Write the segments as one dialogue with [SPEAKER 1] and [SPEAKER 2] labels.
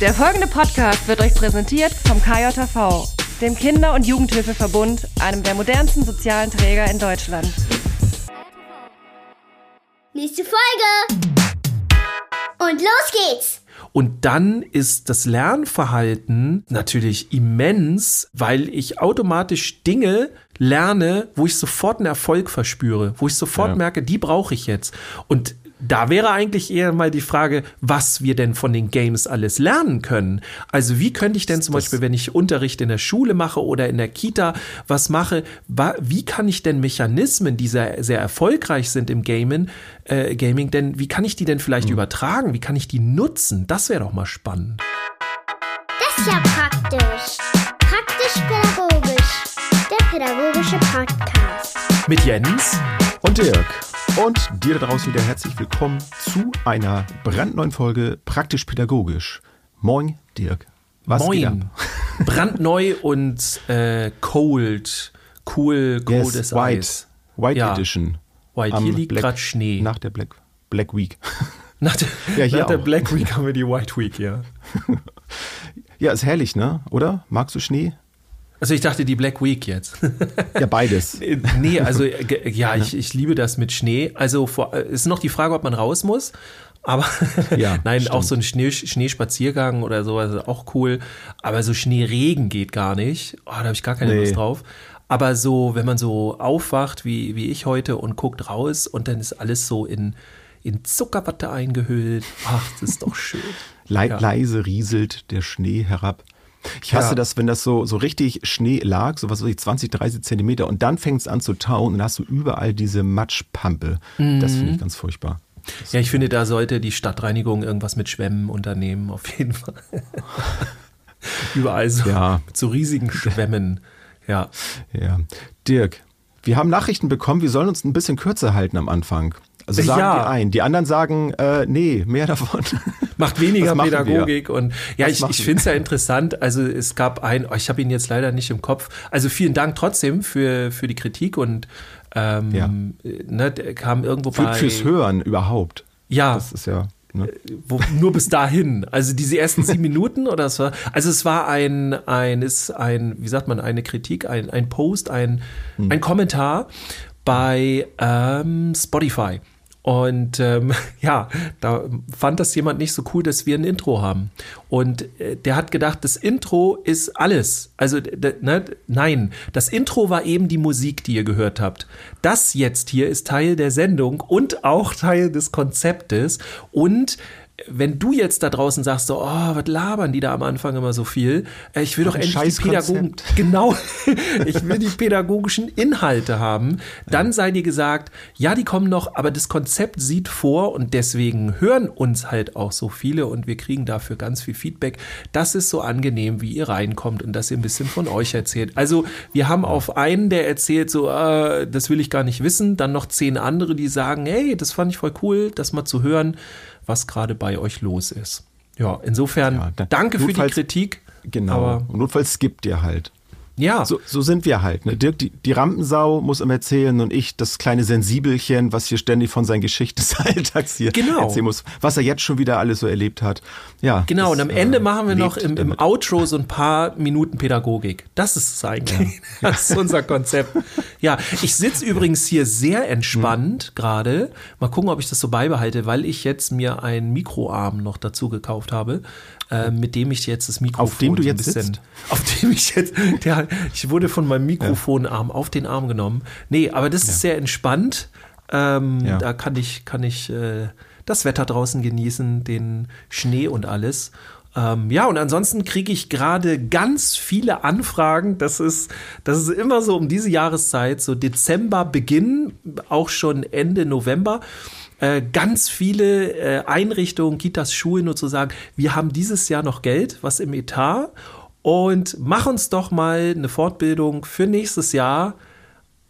[SPEAKER 1] Der folgende Podcast wird euch präsentiert vom KJV, dem Kinder- und Jugendhilfeverbund, einem der modernsten sozialen Träger in Deutschland.
[SPEAKER 2] Nächste Folge! Und los geht's!
[SPEAKER 3] Und dann ist das Lernverhalten natürlich immens, weil ich automatisch Dinge lerne, wo ich sofort einen Erfolg verspüre, wo ich sofort
[SPEAKER 4] Ja.
[SPEAKER 3] merke, die brauche ich jetzt. Und da wäre eigentlich eher mal die Frage, was wir denn von den Games alles lernen können. Also wie könnte ich denn zum Beispiel, wenn ich Unterricht in der Schule mache oder in der Kita was mache, wie kann ich denn Mechanismen, die sehr, sehr erfolgreich sind im Gamen, äh, Gaming, denn wie kann ich die denn vielleicht übertragen? Wie kann ich die nutzen? Das wäre doch mal spannend.
[SPEAKER 2] Das ist ja praktisch. Praktisch-pädagogisch. Der pädagogische Podcast.
[SPEAKER 3] Mit Jens.
[SPEAKER 4] und Dirk. Und dir da draußen wieder herzlich willkommen zu einer brandneuen Folge Praktisch Pädagogisch. Moin, Dirk. Was?
[SPEAKER 3] Moin. Brandneu und äh, cold. Cool, cold
[SPEAKER 4] Yes,
[SPEAKER 3] as
[SPEAKER 4] White,
[SPEAKER 3] Ice.
[SPEAKER 4] White
[SPEAKER 3] Ja.
[SPEAKER 4] Edition.
[SPEAKER 3] White.
[SPEAKER 4] Am
[SPEAKER 3] Hier liegt gerade Schnee.
[SPEAKER 4] Nach der Black, Black Week.
[SPEAKER 3] Nach der,
[SPEAKER 4] Ja,
[SPEAKER 3] nach der. Black Week haben wir die White Week, ja.
[SPEAKER 4] Ja, ist herrlich, ne? Oder? Magst du Schnee?
[SPEAKER 3] Also ich dachte die Black Week jetzt.
[SPEAKER 4] Ja, beides.
[SPEAKER 3] Nee, also ja, ich, ich liebe das mit Schnee. Also vor, äh, ist noch die Frage, ob man raus muss. Aber
[SPEAKER 4] Ja,
[SPEAKER 3] nein,
[SPEAKER 4] stimmt.
[SPEAKER 3] auch so ein Schnee, Schneespaziergang oder sowas ist auch cool. Aber so Schneeregen geht gar nicht. Oh, da habe ich gar keine
[SPEAKER 4] Nee.
[SPEAKER 3] Lust drauf. Aber so, wenn man so aufwacht, wie, wie ich heute, und guckt raus und dann ist alles so in, in Zuckerwatte eingehüllt. Ach, das ist doch schön.
[SPEAKER 4] Le
[SPEAKER 3] Ja.
[SPEAKER 4] Leise rieselt der Schnee herab. Ich hasse
[SPEAKER 3] Ja.
[SPEAKER 4] das, wenn das so, so richtig Schnee lag, so was weiß ich, 20, 30 Zentimeter und dann fängt es an zu tauen und dann hast du überall diese Matschpampe. Das finde
[SPEAKER 3] Mhm.
[SPEAKER 4] ich ganz furchtbar.
[SPEAKER 3] Ja, ich finde, da sollte die Stadtreinigung irgendwas mit Schwämmen unternehmen, auf jeden Fall. Überall so,
[SPEAKER 4] Ja.
[SPEAKER 3] mit so riesigen Schwämmen. Ja.
[SPEAKER 4] Ja. Dirk, wir haben Nachrichten bekommen, wir sollen uns ein bisschen kürzer halten am Anfang. Also sagen
[SPEAKER 3] Ja.
[SPEAKER 4] die einen, die anderen sagen, äh, nee, mehr davon.
[SPEAKER 3] Macht weniger
[SPEAKER 4] machen wir?
[SPEAKER 3] Pädagogik und ja,
[SPEAKER 4] Was
[SPEAKER 3] ich, ich finde es ja interessant. Also es gab ein, oh, ich habe ihn jetzt leider nicht im Kopf. Also vielen Dank trotzdem für, für die Kritik und ähm,
[SPEAKER 4] Ja.
[SPEAKER 3] ne, der kam irgendwo
[SPEAKER 4] Für,
[SPEAKER 3] bei.
[SPEAKER 4] fürs Hören überhaupt.
[SPEAKER 3] Ja,
[SPEAKER 4] Das ist ja. Ne?
[SPEAKER 3] wo, nur bis dahin. Also diese ersten sieben Minuten oder es war, also es war ein, ein, ist ein, wie sagt man, eine Kritik, ein, ein Post, ein,
[SPEAKER 4] Hm.
[SPEAKER 3] ein Kommentar bei ähm, Spotify. Und ähm, ja, da fand das jemand nicht so cool, dass wir ein Intro haben. Und äh, der hat gedacht, das Intro ist alles. Also ne, nein, das Intro war eben die Musik, die ihr gehört habt. Das jetzt hier ist Teil der Sendung und auch Teil des Konzeptes. Und wenn du jetzt da draußen sagst, so, oh, was labern die da am Anfang immer so viel? Äh, Ich will doch endlich die Pädagogen, genau, ich will die pädagogischen Inhalte haben. Dann sei dir gesagt, ja, die kommen noch, aber das Konzept sieht vor und deswegen hören uns halt auch so viele und wir kriegen dafür ganz viel Feedback. Das ist so angenehm, wie ihr reinkommt und dass ihr ein bisschen von euch erzählt. Also wir haben auf einen, der erzählt so, äh, das will ich gar nicht wissen, dann noch zehn andere, die sagen, hey, das fand ich voll cool, das mal zu hören, was gerade bei euch los ist. Ja, insofern
[SPEAKER 4] Ja, da-
[SPEAKER 3] danke für die Kritik.
[SPEAKER 4] Genau. Notfalls skippt ihr halt.
[SPEAKER 3] Ja,
[SPEAKER 4] So, so sind wir halt. Ne? Dirk, die, die Rampensau muss immer erzählen und ich das kleine Sensibelchen, was hier ständig von seinen Geschichten des Alltags hier
[SPEAKER 3] Genau.
[SPEAKER 4] erzählen muss, was er jetzt schon wieder alles so erlebt hat. Ja.
[SPEAKER 3] Genau, und
[SPEAKER 4] das,
[SPEAKER 3] am Ende
[SPEAKER 4] äh,
[SPEAKER 3] machen wir noch im, im
[SPEAKER 4] damit.
[SPEAKER 3] Outro so ein paar Minuten Pädagogik. Das ist es eigentlich. Das ist unser Konzept. Ja, ich sitze übrigens hier sehr entspannt
[SPEAKER 4] Hm.
[SPEAKER 3] gerade. Mal gucken, ob ich das so beibehalte, weil ich jetzt mir einen Mikroarm noch dazu gekauft habe, äh, mit dem ich jetzt das Mikrofon
[SPEAKER 4] Auf dem du jetzt
[SPEAKER 3] bisschen,
[SPEAKER 4] sitzt?
[SPEAKER 3] Auf dem ich jetzt, der, ich wurde von meinem Mikrofonarm auf den Arm genommen. Nee, aber das ist sehr entspannt. Ähm,
[SPEAKER 4] Ja.
[SPEAKER 3] Da kann ich, kann ich äh, das Wetter draußen genießen, den Schnee und alles. Ähm, ja, und ansonsten kriege ich gerade ganz viele Anfragen. Das ist, das ist immer so um diese Jahreszeit, so Dezember Beginn, auch schon Ende November. Äh, ganz viele äh, Einrichtungen, Kitas, Schulen und so sagen, wir haben dieses Jahr noch Geld, was im Etat und mach uns doch mal eine Fortbildung für nächstes Jahr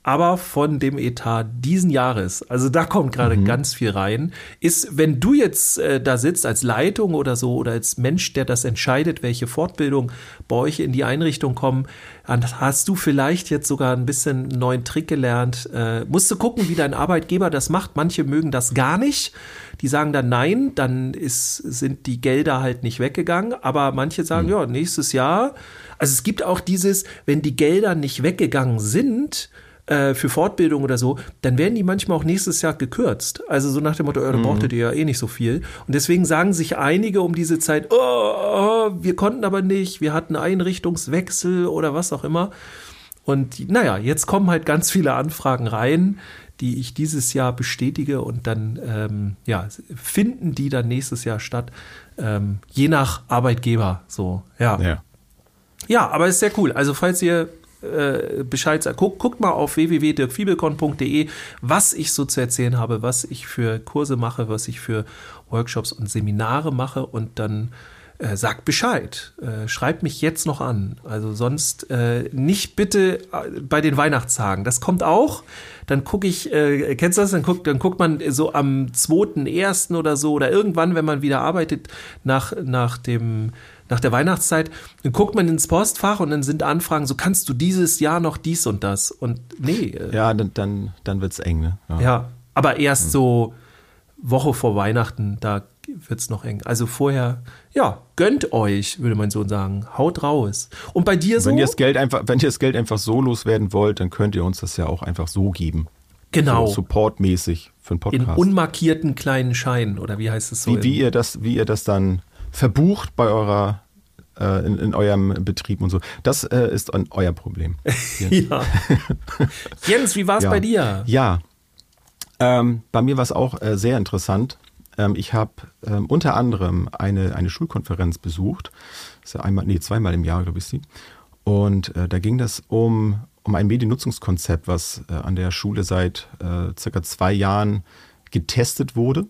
[SPEAKER 3] aber von dem Etat diesen Jahres. Also da kommt gerade mhm. ganz viel rein. Ist, wenn du jetzt äh, da sitzt als Leitung oder so oder als Mensch, der das entscheidet, welche Fortbildung bei euch in die Einrichtung kommen, dann hast du vielleicht jetzt sogar ein bisschen einen neuen Trick gelernt. Äh, musst du gucken, wie dein Arbeitgeber das macht. Manche mögen das gar nicht. Die sagen dann nein, dann ist, sind die Gelder halt nicht weggegangen. Aber manche sagen, mhm. ja, nächstes Jahr. Also es gibt auch dieses, wenn die Gelder nicht weggegangen sind, äh, für Fortbildung oder so, dann werden die manchmal auch nächstes Jahr gekürzt. Also so nach dem Motto, oh, mhm. brauchtet ihr ja eh nicht so viel. Und deswegen sagen sich einige um diese Zeit, oh, oh, wir konnten aber nicht, wir hatten Einrichtungswechsel oder was auch immer. Und naja, jetzt kommen halt ganz viele Anfragen rein, die ich dieses Jahr bestätige und dann ähm, ja, finden die dann nächstes Jahr statt, ähm, je nach Arbeitgeber. So, ja. ja. Ja, aber ist sehr cool. Also falls ihr äh, Bescheid sagen. Guck, guckt mal auf www.dirkfiebelkon.de, was ich so zu erzählen habe, was ich für Kurse mache, was ich für Workshops und Seminare mache und dann äh, sagt Bescheid. Äh, schreibt mich jetzt noch an. Also sonst äh, nicht bitte äh, bei den Weihnachtstagen. Das kommt auch. Dann gucke ich, äh, kennst du das? Dann guckt, dann guckt man so am 2.1. oder so oder irgendwann, wenn man wieder arbeitet, nach, nach dem nach der Weihnachtszeit, dann guckt man ins Postfach und dann sind Anfragen, so kannst du dieses Jahr noch dies und das. Und nee.
[SPEAKER 4] Äh, ja, dann, dann, dann wird es eng, ne?
[SPEAKER 3] Ja. ja, aber erst mhm. so Woche vor Weihnachten, da wird es noch eng. Also vorher, ja, gönnt euch, würde mein Sohn sagen. Haut raus. Und bei dir so?
[SPEAKER 4] Wenn ihr das Geld einfach, wenn ihr das Geld einfach so loswerden wollt, dann könnt ihr uns das ja auch einfach so geben.
[SPEAKER 3] Genau.
[SPEAKER 4] So supportmäßig für einen Podcast.
[SPEAKER 3] In unmarkierten kleinen Scheinen, oder wie heißt es so?
[SPEAKER 4] Wie, wie ihr das, wie ihr das dann verbucht bei eurer äh, in, in, eurem Betrieb und so. Das äh, ist ein, euer Problem.
[SPEAKER 3] ja. Jens, wie war es
[SPEAKER 4] ja.
[SPEAKER 3] bei dir?
[SPEAKER 4] Ja, ähm, bei mir war es auch äh, sehr interessant. Ähm, ich habe ähm, unter anderem eine, eine Schulkonferenz besucht. Das ist ja einmal, nee, zweimal im Jahr, glaube ich, sie. Und äh, da ging das um, um ein Mediennutzungskonzept, was äh, an der Schule seit äh, circa zwei Jahren getestet wurde.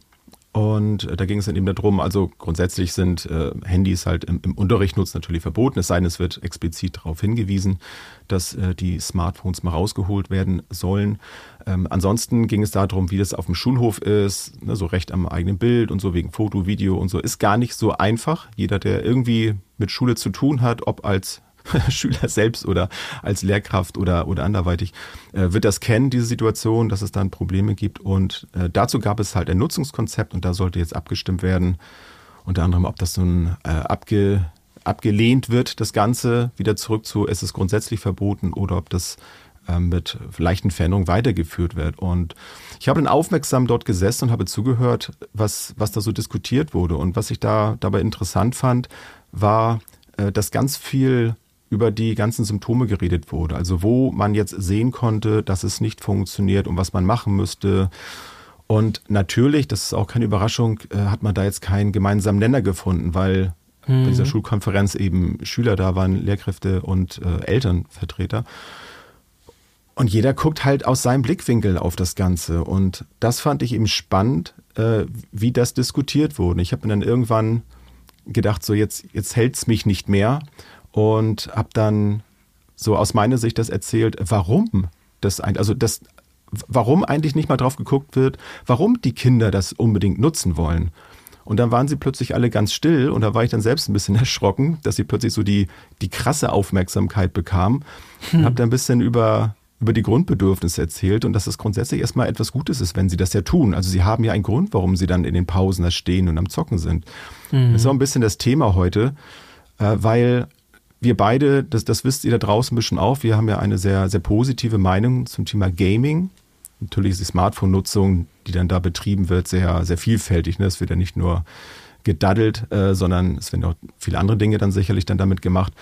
[SPEAKER 4] Und äh, da ging es dann eben darum, also grundsätzlich sind äh, Handys halt im, im Unterricht nutzen natürlich verboten, es sei denn, es wird explizit darauf hingewiesen, dass äh, die Smartphones mal rausgeholt werden sollen. Ähm, ansonsten ging es darum, wie das auf dem Schulhof ist, ne, so recht am eigenen Bild und so wegen Foto, Video und so. Ist gar nicht so einfach. Jeder, der irgendwie mit Schule zu tun hat, ob als Schüler selbst oder als Lehrkraft oder, oder anderweitig, äh, wird das kennen, diese Situation, dass es dann Probleme gibt. Und äh, dazu gab es halt ein Nutzungskonzept und da sollte jetzt abgestimmt werden, unter anderem, ob das nun äh, abge, abgelehnt wird, das Ganze wieder zurück zu, es ist grundsätzlich verboten oder ob das äh, mit leichten Veränderungen weitergeführt wird. Und ich habe dann aufmerksam dort gesessen und habe zugehört, was, was da so diskutiert wurde. Und was ich da dabei interessant fand, war, äh, dass ganz viel über die ganzen Symptome geredet wurde. Also wo man jetzt sehen konnte, dass es nicht funktioniert und was man machen müsste. Und natürlich, das ist auch keine Überraschung, äh, hat man da jetzt keinen gemeinsamen Nenner gefunden, weil mhm. bei dieser mhm. Schulkonferenz eben Schüler da waren, Lehrkräfte und äh, Elternvertreter. Und jeder guckt halt aus seinem Blickwinkel auf das Ganze. Und das fand ich eben spannend, äh, wie das diskutiert wurde. Ich habe mir dann irgendwann gedacht, so jetzt, jetzt hält es mich nicht mehr und habe dann so aus meiner Sicht das erzählt, warum das eigentlich, also das, warum eigentlich nicht mal drauf geguckt wird, warum die Kinder das unbedingt nutzen wollen. Und dann waren sie plötzlich alle ganz still und da war ich dann selbst ein bisschen erschrocken, dass sie plötzlich so die, die krasse Aufmerksamkeit bekamen. Hm. Habe dann ein bisschen über, über die Grundbedürfnisse erzählt und dass es grundsätzlich erstmal etwas Gutes ist, wenn sie das ja tun. Also sie haben ja einen Grund, warum sie dann in den Pausen da stehen und am Zocken sind. Mhm. Das ist auch ein bisschen das Thema heute, äh, weil wir beide, das, das wisst ihr da draußen ein bisschen auch, wir haben ja eine sehr, sehr positive Meinung zum Thema Gaming. Natürlich ist die Smartphone-Nutzung, die dann da betrieben wird, sehr, sehr vielfältig. Ne? Es wird ja nicht nur gedaddelt, äh, sondern es werden auch viele andere Dinge dann sicherlich dann damit gemacht.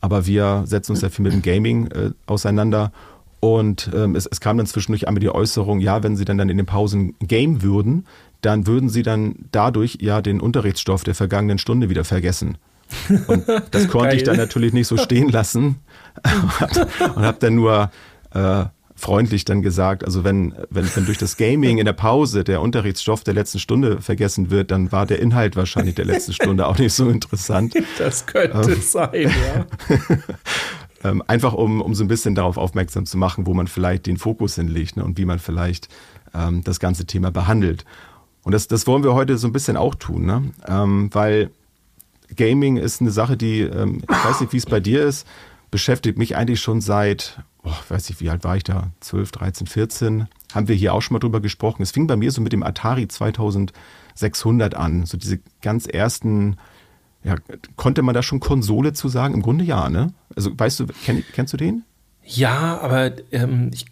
[SPEAKER 4] Aber wir setzen uns sehr viel mit dem Gaming äh, auseinander. Und ähm, es, es kam dann zwischendurch einmal die Äußerung, ja, wenn sie dann, dann in den Pausen game würden, dann würden sie dann dadurch ja den Unterrichtsstoff der vergangenen Stunde wieder vergessen. Und das konnte ich dann natürlich nicht so stehen lassen und habe dann nur äh, freundlich dann gesagt, also wenn, wenn, wenn durch das Gaming in der Pause der Unterrichtsstoff der letzten Stunde vergessen wird, dann war der Inhalt wahrscheinlich der letzten Stunde auch nicht so interessant.
[SPEAKER 3] Das könnte ähm, sein, ja.
[SPEAKER 4] Ähm, einfach um, um so ein bisschen darauf aufmerksam zu machen, wo man vielleicht den Fokus hinlegt ne, und wie man vielleicht ähm, das ganze Thema behandelt. Und das, das wollen wir heute so ein bisschen auch tun, ne? Ähm, weil Gaming ist eine Sache, die, ähm, ich weiß nicht, wie es bei dir ist, beschäftigt mich eigentlich schon seit, oh, weiß ich, wie alt war ich da? 12, 13, 14. Haben wir hier auch schon mal drüber gesprochen. Es fing bei mir so mit dem Atari 2600 an. So diese ganz ersten, ja, konnte man da schon Konsole zu sagen? Im Grunde ja, ne? Also weißt du, kenn, kennst du den?
[SPEAKER 3] Ja, aber ähm, ich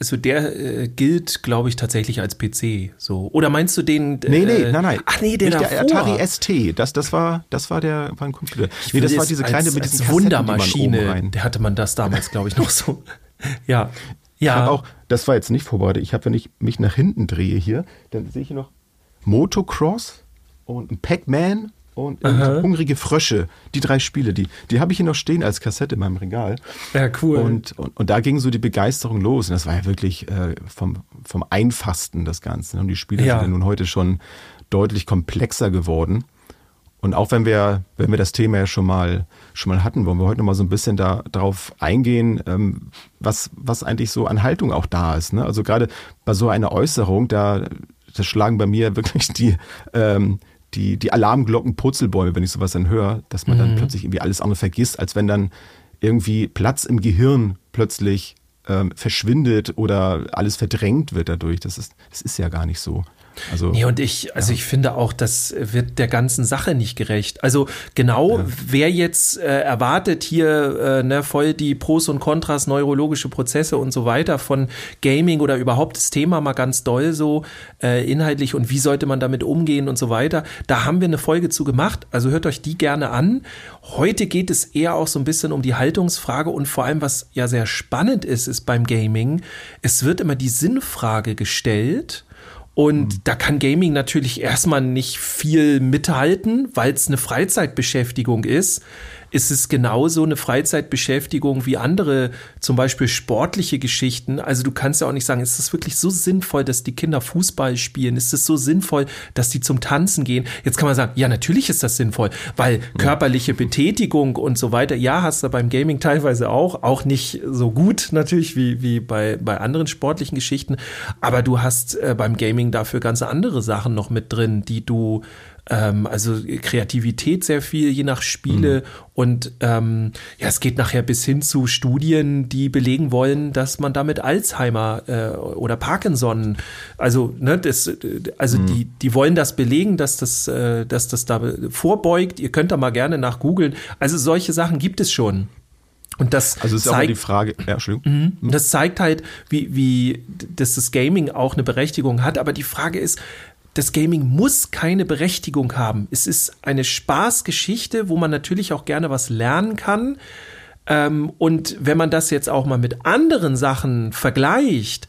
[SPEAKER 3] also der äh, gilt, glaube ich, tatsächlich als PC. So. Oder meinst du den?
[SPEAKER 4] Äh, nee, nee, nein, nein.
[SPEAKER 3] Ach nee, der,
[SPEAKER 4] Nicht der Atari ST. Das, das war, das war der, war ein Computer.
[SPEAKER 3] Ich nee, das war diese kleine als, mit diesen als Wundermaschine. Der hatte man das damals, glaube ich, noch so. ja.
[SPEAKER 4] Ja. auch, das war jetzt nicht vorbereitet. Ich habe, wenn ich mich nach hinten drehe hier, dann sehe ich hier noch Motocross und ein Pac-Man und Aha. Hungrige Frösche. Die drei Spiele, die, die habe ich hier noch stehen als Kassette in meinem Regal.
[SPEAKER 3] Ja, cool.
[SPEAKER 4] Und, und, und da ging so die Begeisterung los. Und das war ja wirklich äh, vom, vom Einfachsten das Ganze. Und die Spiele ja. sind ja nun heute schon deutlich komplexer geworden. Und auch wenn wir, wenn wir das Thema ja schon mal, schon mal hatten, wollen wir heute noch mal so ein bisschen da, darauf eingehen, ähm, was, was eigentlich so an Haltung auch da ist. Ne? Also gerade bei so einer Äußerung, da, da schlagen bei mir wirklich die, ähm, die, die Alarmglocken Purzelbäume, wenn ich sowas dann höre, dass man mhm. dann plötzlich irgendwie alles andere vergisst, als wenn dann irgendwie Platz im Gehirn plötzlich ähm, verschwindet oder alles verdrängt wird dadurch. Das ist, das ist ja gar nicht so.
[SPEAKER 3] Also, nee, und ich, also ja. ich finde auch, das wird der ganzen Sache nicht gerecht. Also genau, ja. wer jetzt äh, erwartet hier äh, ne, voll die Pros und Kontras, neurologische Prozesse und so weiter von Gaming oder überhaupt das Thema mal ganz doll so äh, inhaltlich und wie sollte man damit umgehen und so weiter, da haben wir eine Folge zu gemacht. Also hört euch die gerne an. Heute geht es eher auch so ein bisschen um die Haltungsfrage und vor allem, was ja sehr spannend ist, ist beim Gaming, es wird immer die Sinnfrage gestellt und mhm. da kann Gaming natürlich erstmal nicht viel mithalten, weil es eine Freizeitbeschäftigung ist ist es genauso eine Freizeitbeschäftigung wie andere, zum Beispiel sportliche Geschichten. Also du kannst ja auch nicht sagen, ist es wirklich so sinnvoll, dass die Kinder Fußball spielen? Ist es so sinnvoll, dass die zum Tanzen gehen? Jetzt kann man sagen, ja, natürlich ist das sinnvoll, weil körperliche Betätigung und so weiter, ja, hast du beim Gaming teilweise auch, auch nicht so gut natürlich wie, wie bei, bei anderen sportlichen Geschichten, aber du hast äh, beim Gaming dafür ganz andere Sachen noch mit drin, die du ähm, also Kreativität sehr viel, je nach Spiele. Mhm. Und ähm, ja, es geht nachher bis hin zu Studien, die belegen wollen, dass man damit Alzheimer äh, oder Parkinson, also ne, das, also mhm. die, die wollen das belegen, dass das, äh, dass das da vorbeugt. Ihr könnt da mal gerne nach googeln. Also solche Sachen gibt es schon. Und das
[SPEAKER 4] also ist zeigt, auch die Frage, ja,
[SPEAKER 3] Entschuldigung. Mhm. Das zeigt halt, wie, wie, dass das Gaming auch eine Berechtigung hat. Aber die Frage ist, das Gaming muss keine Berechtigung haben. Es ist eine Spaßgeschichte, wo man natürlich auch gerne was lernen kann. Ähm, und wenn man das jetzt auch mal mit anderen Sachen vergleicht,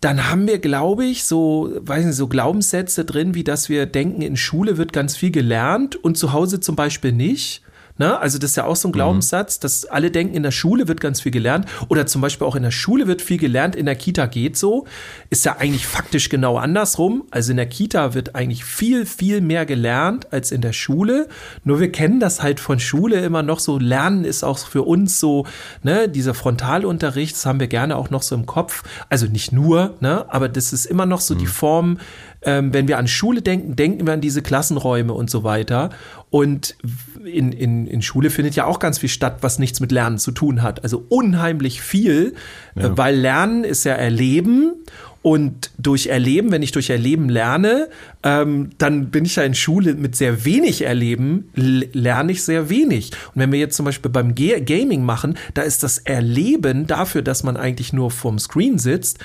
[SPEAKER 3] dann haben wir, glaube ich, so, weiß nicht, so Glaubenssätze drin, wie dass wir denken, in Schule wird ganz viel gelernt und zu Hause zum Beispiel nicht. Ne? Also das ist ja auch so ein mhm. Glaubenssatz, mhm. dass alle denken, in der Schule wird ganz viel gelernt oder zum Beispiel auch in der Schule wird viel gelernt, in der Kita geht so. Ist ja eigentlich faktisch genau andersrum. Also in der Kita wird eigentlich viel, viel mehr gelernt als in der Schule. Nur wir kennen das halt von Schule immer noch so. Lernen ist auch für uns so, ne, dieser Frontalunterricht, das haben wir gerne auch noch so im Kopf. Also nicht nur, ne, aber das ist immer noch so mhm. die Form, ähm, wenn wir an Schule denken, denken wir an diese Klassenräume und so weiter. Und in, in, in Schule findet ja auch ganz viel statt, was nichts mit Lernen zu tun hat. Also unheimlich viel, ja. äh, weil Lernen ist ja Erleben. Und durch Erleben, wenn ich durch Erleben lerne, ähm, dann bin ich ja in Schule mit sehr wenig Erleben, lerne ich sehr wenig. Und wenn wir jetzt zum Beispiel beim G Gaming machen, da ist das Erleben dafür, dass man eigentlich nur vorm Screen sitzt,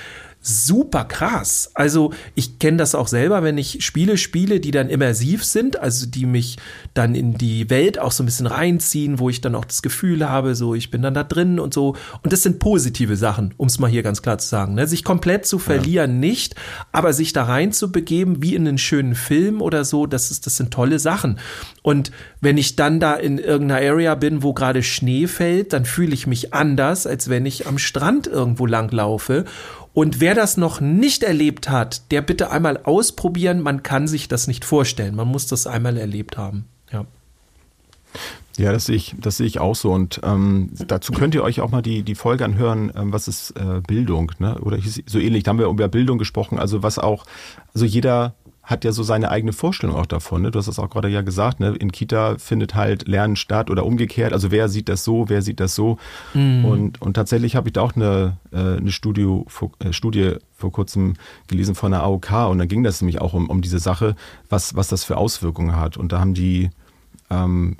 [SPEAKER 3] super krass. Also ich kenne das auch selber, wenn ich Spiele spiele, die dann immersiv sind, also die mich dann in die Welt auch so ein bisschen reinziehen, wo ich dann auch das Gefühl habe, so ich bin dann da drin und so. Und das sind positive Sachen, um es mal hier ganz klar zu sagen. Ne? Sich komplett zu verlieren ja. nicht, aber sich da rein zu begeben, wie in einen schönen Film oder so, das ist, das sind tolle Sachen. Und wenn ich dann da in irgendeiner Area bin, wo gerade Schnee fällt, dann fühle ich mich anders, als wenn ich am Strand irgendwo lang laufe. Und wer das noch nicht erlebt hat, der bitte einmal ausprobieren. Man kann sich das nicht vorstellen. Man muss das einmal erlebt haben. Ja.
[SPEAKER 4] Ja, das sehe ich, das sehe ich auch so. Und ähm, dazu könnt ihr euch auch mal die, die Folge anhören, ähm, was ist äh, Bildung, ne? Oder so ähnlich. Da haben wir über Bildung gesprochen, also was auch, also jeder hat ja so seine eigene Vorstellung auch davon. Ne? Du hast das auch gerade ja gesagt, ne? in Kita findet halt Lernen statt oder umgekehrt. Also wer sieht das so, wer sieht das so. Mhm. Und, und tatsächlich habe ich da auch eine, äh, eine Studie, äh, Studie vor kurzem gelesen von der AOK und da ging das nämlich auch um, um diese Sache, was, was das für Auswirkungen hat. Und da haben die ähm,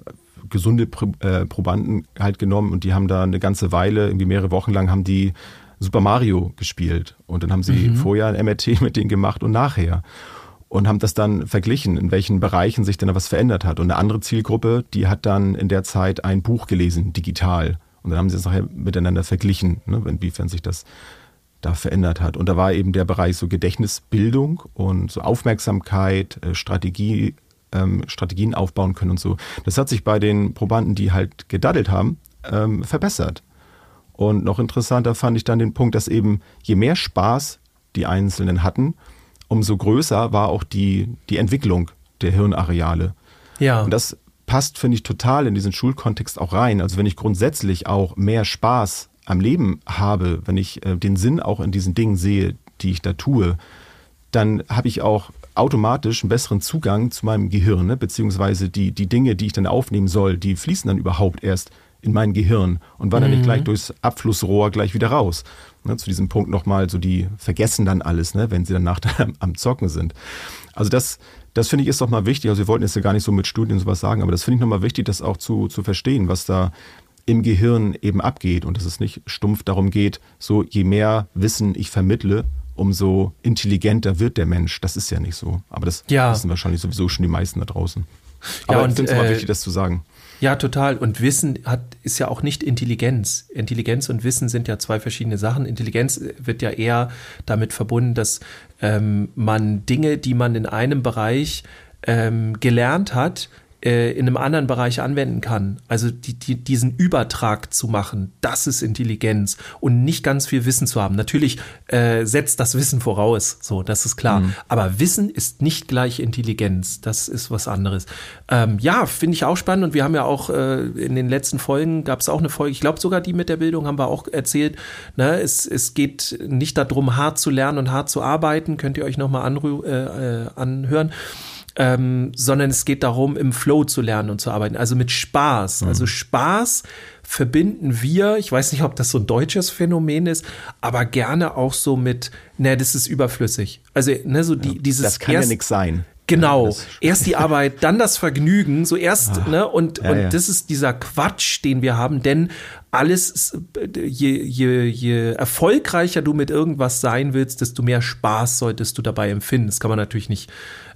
[SPEAKER 4] gesunde äh, Probanden halt genommen und die haben da eine ganze Weile, irgendwie mehrere Wochen lang, haben die Super Mario gespielt. Und dann haben sie mhm. vorher ein MRT mit denen gemacht und nachher und haben das dann verglichen, in welchen Bereichen sich denn da was verändert hat. Und eine andere Zielgruppe, die hat dann in der Zeit ein Buch gelesen, digital. Und dann haben sie es nachher miteinander verglichen, ne, inwiefern sich das da verändert hat. Und da war eben der Bereich so Gedächtnisbildung und so Aufmerksamkeit, äh, Strategie, ähm, Strategien aufbauen können und so. Das hat sich bei den Probanden, die halt gedaddelt haben, ähm, verbessert. Und noch interessanter fand ich dann den Punkt, dass eben je mehr Spaß die Einzelnen hatten, umso größer war auch die, die Entwicklung der Hirnareale. Ja. Und das passt, finde ich, total in diesen Schulkontext auch rein. Also wenn ich grundsätzlich auch mehr Spaß am Leben habe, wenn ich äh, den Sinn auch in diesen Dingen sehe, die ich da tue, dann habe ich auch automatisch einen besseren Zugang zu meinem Gehirn, ne? beziehungsweise die, die Dinge, die ich dann aufnehmen soll, die fließen dann überhaupt erst in mein Gehirn und wandern mhm. nicht gleich durchs Abflussrohr gleich wieder raus. Ne, zu diesem Punkt nochmal, so die vergessen dann alles, ne, wenn sie dann nachher am, Zocken sind. Also das, das finde ich ist doch mal wichtig. Also wir wollten jetzt ja gar nicht so mit Studien sowas sagen, aber das finde ich nochmal wichtig, das auch zu, zu verstehen, was da im Gehirn eben abgeht und dass es nicht stumpf darum geht, so je mehr Wissen ich vermittle, umso intelligenter wird der Mensch. Das ist ja nicht so. Aber das ja. wissen wahrscheinlich sowieso schon die meisten da draußen. Aber ja, und, ich finde es äh, wichtig, das zu sagen.
[SPEAKER 3] Ja, total. Und Wissen hat, ist ja auch nicht Intelligenz. Intelligenz und Wissen sind ja zwei verschiedene Sachen. Intelligenz wird ja eher damit verbunden, dass ähm, man Dinge, die man in einem Bereich ähm, gelernt hat, äh, in einem anderen Bereich anwenden kann. Also die, die, diesen Übertrag zu machen, das ist Intelligenz und nicht ganz viel Wissen zu haben. Natürlich äh, setzt das Wissen voraus, so, das ist klar. Mhm. Aber Wissen ist nicht gleich Intelligenz. Das ist was anderes. Ähm, ja, finde ich auch spannend und wir haben ja auch äh, in den letzten Folgen gab es auch eine Folge, ich glaube sogar die mit der Bildung haben wir auch erzählt. Ne? Es, es geht nicht darum, hart zu lernen und hart zu arbeiten. Könnt ihr euch nochmal äh, äh, anhören ähm, sondern es geht darum, im Flow zu lernen und zu arbeiten, also mit Spaß. Mhm. Also Spaß verbinden wir, ich weiß nicht, ob das so ein deutsches Phänomen ist, aber gerne auch so mit, ne, das ist überflüssig. Also, ne, so die, dieses.
[SPEAKER 4] Das kann erst, ja nichts sein.
[SPEAKER 3] Genau. Ja, erst die Arbeit, dann das Vergnügen, so erst, Ach, ne, und, ja, und ja. das ist dieser Quatsch, den wir haben, denn alles, je, je, je erfolgreicher du mit irgendwas sein willst, desto mehr Spaß solltest du dabei empfinden. Das kann man natürlich nicht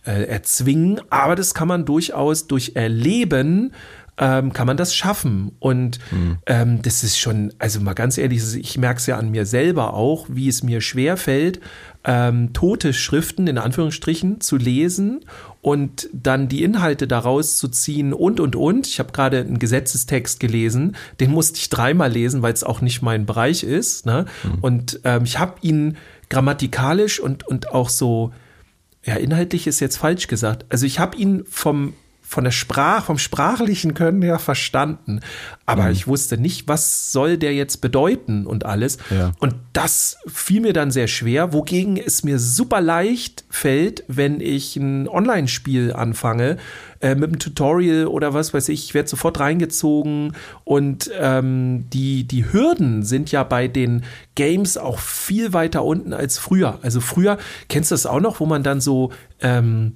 [SPEAKER 3] äh, erzwingen, aber das kann man durchaus durch Erleben ähm, kann man das schaffen. Und mhm. ähm, das ist schon, also mal ganz ehrlich, ich merke es ja an mir selber auch, wie es mir schwer fällt, ähm, tote Schriften in Anführungsstrichen zu lesen und dann die Inhalte daraus zu ziehen und und und. Ich habe gerade einen Gesetzestext gelesen, den musste ich dreimal lesen, weil es auch nicht mein Bereich ist. Ne? Mhm. Und ähm, ich habe ihn grammatikalisch und, und auch so ja, inhaltlich ist jetzt falsch gesagt. Also ich habe ihn vom von der Sprache, vom sprachlichen Können her verstanden. Aber mhm. ich wusste nicht, was soll der jetzt bedeuten und alles. Ja. Und das fiel mir dann sehr schwer, wogegen es mir super leicht fällt, wenn ich ein Online-Spiel anfange, äh, mit einem Tutorial oder was weiß ich, ich werde sofort reingezogen und ähm, die, die Hürden sind ja bei den Games auch viel weiter unten als früher. Also früher, kennst du das auch noch, wo man dann so ähm,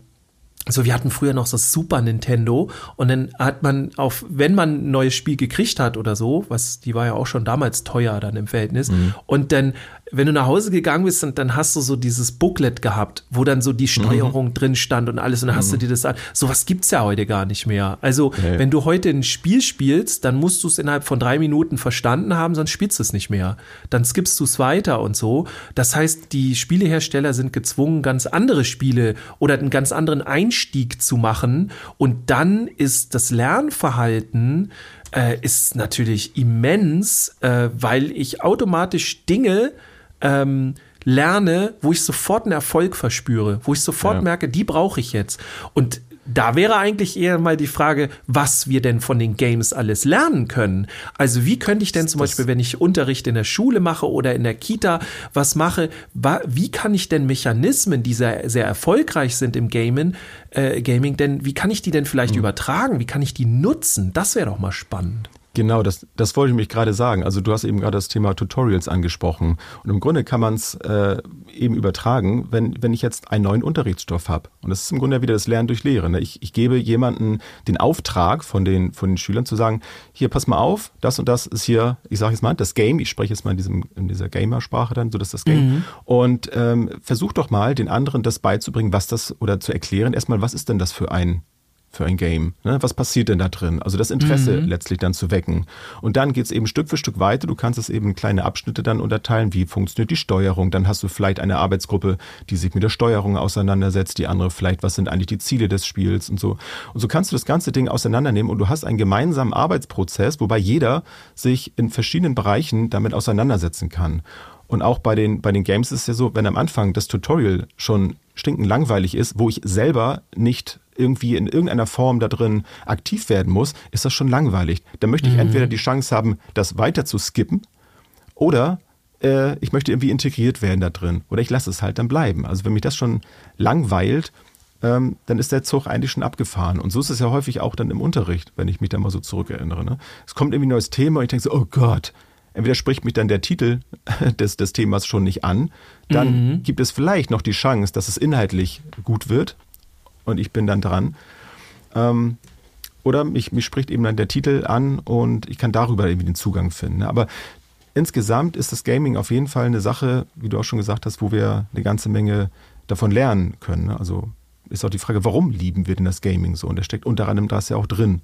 [SPEAKER 3] so, wir hatten früher noch das Super Nintendo und dann hat man auf, wenn man ein neues Spiel gekriegt hat oder so, was, die war ja auch schon damals teuer dann im Verhältnis, mhm. und dann, wenn du nach Hause gegangen bist, dann, dann hast du so dieses Booklet gehabt, wo dann so die Steuerung mhm. drin stand und alles und dann hast mhm. du dir das an. Sowas gibt's ja heute gar nicht mehr. Also, okay. wenn du heute ein Spiel spielst, dann musst du es innerhalb von drei Minuten verstanden haben, sonst spielst du es nicht mehr. Dann skippst du es weiter und so. Das heißt, die Spielehersteller sind gezwungen, ganz andere Spiele oder einen ganz anderen Einstieg zu machen. Und dann ist das Lernverhalten äh, ist natürlich immens, äh, weil ich automatisch Dinge ähm, lerne, wo ich sofort einen Erfolg verspüre, wo ich sofort ja. merke, die brauche ich jetzt. Und da wäre eigentlich eher mal die Frage, was wir denn von den Games alles lernen können. Also wie könnte ich denn zum
[SPEAKER 4] Das-
[SPEAKER 3] Beispiel, wenn ich Unterricht in der Schule mache oder in der Kita was mache, wie kann ich denn Mechanismen, die sehr, sehr erfolgreich sind im Gamen, äh, Gaming, denn wie kann ich die denn
[SPEAKER 4] Mhm.
[SPEAKER 3] vielleicht übertragen? Wie kann ich die nutzen? Das wäre doch mal spannend.
[SPEAKER 4] Genau, das, das wollte ich mich gerade sagen. Also du hast eben gerade das Thema Tutorials angesprochen. Und im Grunde kann man es äh, eben übertragen, wenn, wenn ich jetzt einen neuen Unterrichtsstoff habe. Und das ist im Grunde wieder das Lernen durch Lehre. Ne? Ich, ich gebe jemanden den Auftrag von den, von den Schülern zu sagen, hier, pass mal auf, das und das ist hier, ich sage jetzt mal, das Game, ich spreche jetzt mal in, diesem, in dieser Gamersprache dann, so das ist das Game. Und ähm, versuch doch mal, den anderen das beizubringen, was das, oder zu erklären, erstmal, was ist denn das für ein für ein Game. Ne? Was passiert denn da drin? Also das Interesse letztlich dann zu wecken. Und dann geht's eben Stück für Stück weiter. Du kannst es eben in kleine Abschnitte dann unterteilen. Wie funktioniert die Steuerung? Dann hast du vielleicht eine Arbeitsgruppe, die sich mit der Steuerung auseinandersetzt. Die andere vielleicht, was sind eigentlich die Ziele des Spiels und so. Und so kannst du das ganze Ding auseinandernehmen und du hast einen gemeinsamen Arbeitsprozess, wobei jeder sich in verschiedenen Bereichen damit auseinandersetzen kann. Und auch bei den, bei den Games ist es ja so, wenn am Anfang das Tutorial schon stinkend langweilig ist, wo ich selber nicht irgendwie in irgendeiner Form da drin aktiv werden muss, ist das schon langweilig. Da möchte ich entweder die Chance haben, das weiter zu skippen oder äh, ich möchte irgendwie integriert werden da drin. Oder ich lasse es halt dann bleiben. Also wenn mich das schon langweilt, ähm, dann ist der Zug eigentlich schon abgefahren. Und so ist es ja häufig auch dann im Unterricht, wenn ich mich da mal so zurückerinnere. Ne? Es kommt irgendwie ein neues Thema und ich denke so, oh Gott, entweder spricht mich dann der Titel des, des Themas schon nicht an, dann gibt es vielleicht noch die Chance, dass es inhaltlich gut wird und ich bin dann dran. Ähm, oder mich, mich spricht eben dann der Titel an und ich kann darüber irgendwie den Zugang finden. ne? Aber insgesamt ist das Gaming auf jeden Fall eine Sache, wie du auch schon gesagt hast, wo wir eine ganze Menge davon lernen können. ne? Also ist auch die Frage, warum lieben wir denn das Gaming so? Und da steckt unter anderem das ja auch drin.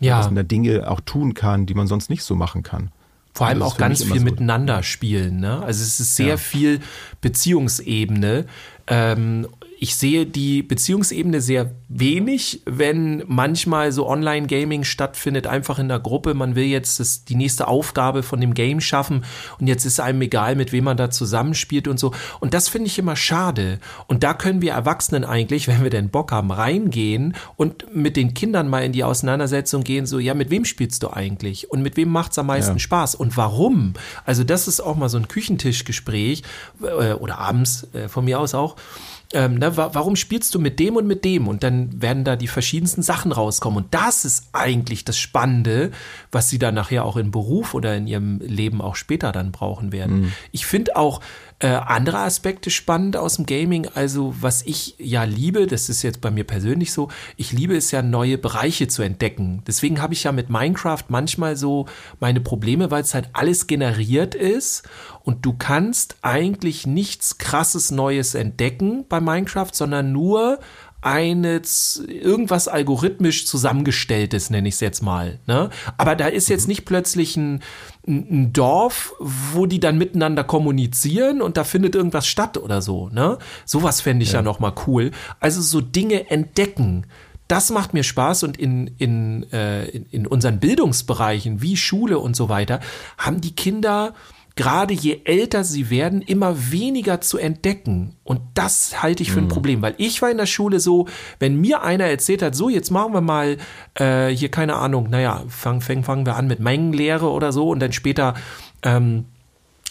[SPEAKER 3] Ja.
[SPEAKER 4] Dass man da Dinge auch tun kann, die man sonst nicht so machen kann.
[SPEAKER 3] Vor allem
[SPEAKER 4] Also
[SPEAKER 3] auch ganz viel
[SPEAKER 4] so.
[SPEAKER 3] miteinander spielen. Ne? Also es ist sehr
[SPEAKER 4] Ja.
[SPEAKER 3] viel Beziehungsebene. Ähm, ich sehe die Beziehungsebene sehr wenig, wenn manchmal so Online-Gaming stattfindet, einfach in der Gruppe. Man will jetzt das, die nächste Aufgabe von dem Game schaffen und jetzt ist einem egal, mit wem man da zusammenspielt und so. Und das finde ich immer schade. Und da können wir Erwachsenen eigentlich, wenn wir denn Bock haben, reingehen und mit den Kindern mal in die Auseinandersetzung gehen, so, ja, mit wem spielst du eigentlich? Und mit wem macht's am meisten
[SPEAKER 4] Ja.
[SPEAKER 3] Spaß? Und warum? Also das ist auch mal so ein Küchentischgespräch äh, oder abends äh, von mir aus auch. Ähm, ne, wa warum spielst du mit dem und mit dem? Und dann werden da die verschiedensten Sachen rauskommen. Und das ist eigentlich das Spannende, was sie dann nachher auch im Beruf oder in ihrem Leben auch später dann brauchen werden. Ich finde auch äh, andere Aspekte spannend aus dem Gaming. Also was ich ja liebe, das ist jetzt bei mir persönlich so, ich liebe es ja, neue Bereiche zu entdecken. Deswegen habe ich ja mit Minecraft manchmal so meine Probleme, weil es halt alles generiert ist und du kannst eigentlich nichts krasses Neues entdecken bei Minecraft, sondern nur eine irgendwas algorithmisch zusammengestelltes, nenne ich es jetzt mal. Ne? Aber da ist jetzt nicht plötzlich ein, ein Dorf, wo die dann miteinander kommunizieren und da findet irgendwas statt oder so. Ne? Sowas fände ich ja, noch mal cool. Also so Dinge entdecken. Das macht mir Spaß und in, in, äh, in, in unseren Bildungsbereichen wie Schule und so weiter haben die Kinder gerade je älter sie werden, immer weniger zu entdecken. Und das halte ich für ein Problem, weil ich war in der Schule so, wenn mir einer erzählt hat, so, jetzt machen wir mal äh, hier, keine Ahnung, naja, fangen fang, fangen wir an mit Mengenlehre oder so und dann später ähm,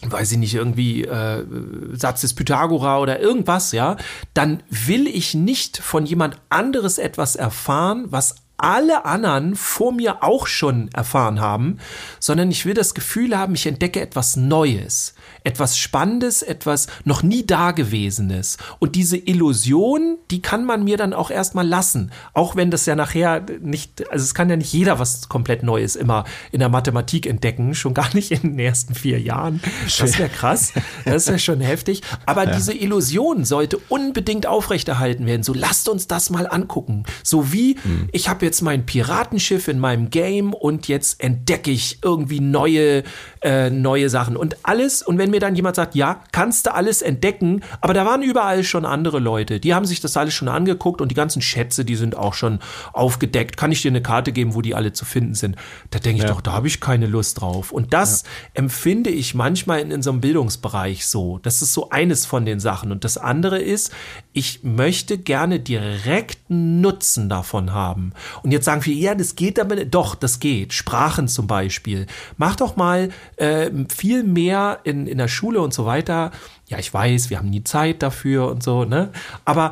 [SPEAKER 3] weiß ich nicht, irgendwie äh, Satz des Pythagora oder irgendwas, ja, dann will ich nicht von jemand anderes etwas erfahren, was alle anderen vor mir auch schon erfahren haben, sondern ich will das Gefühl haben, ich entdecke etwas Neues, etwas Spannendes, etwas noch nie Dagewesenes. Und diese Illusion, die kann man mir dann auch erstmal lassen. Auch wenn das ja nachher nicht, also es kann ja nicht jeder was komplett Neues immer in der Mathematik entdecken, schon gar nicht in den ersten vier Jahren. Das wäre krass. Das wäre schon heftig. Aber diese Illusion sollte unbedingt aufrechterhalten werden. So lasst uns das mal angucken. So wie, ich habe jetzt mein Piratenschiff in meinem Game und jetzt entdecke ich irgendwie neue, äh, neue Sachen und alles. Und wenn mir dann jemand sagt, ja, kannst du alles entdecken, aber da waren überall schon andere Leute, die haben sich das alles schon angeguckt und die ganzen Schätze, die sind auch schon aufgedeckt. Kann ich dir eine Karte geben, wo die alle zu finden sind? Da denke ich ja. doch, da habe ich keine Lust drauf. Und das ja. empfinde ich manchmal in, in so einem Bildungsbereich so. Das ist so eines von den Sachen. Und das andere ist, ich möchte gerne direkten Nutzen davon haben. Und jetzt sagen viele, ja, das geht nicht. Doch, das geht. Sprachen zum Beispiel. Mach doch mal äh, viel mehr in, in der Schule und so weiter. Ja, ich weiß, wir haben nie Zeit dafür und so, ne? Aber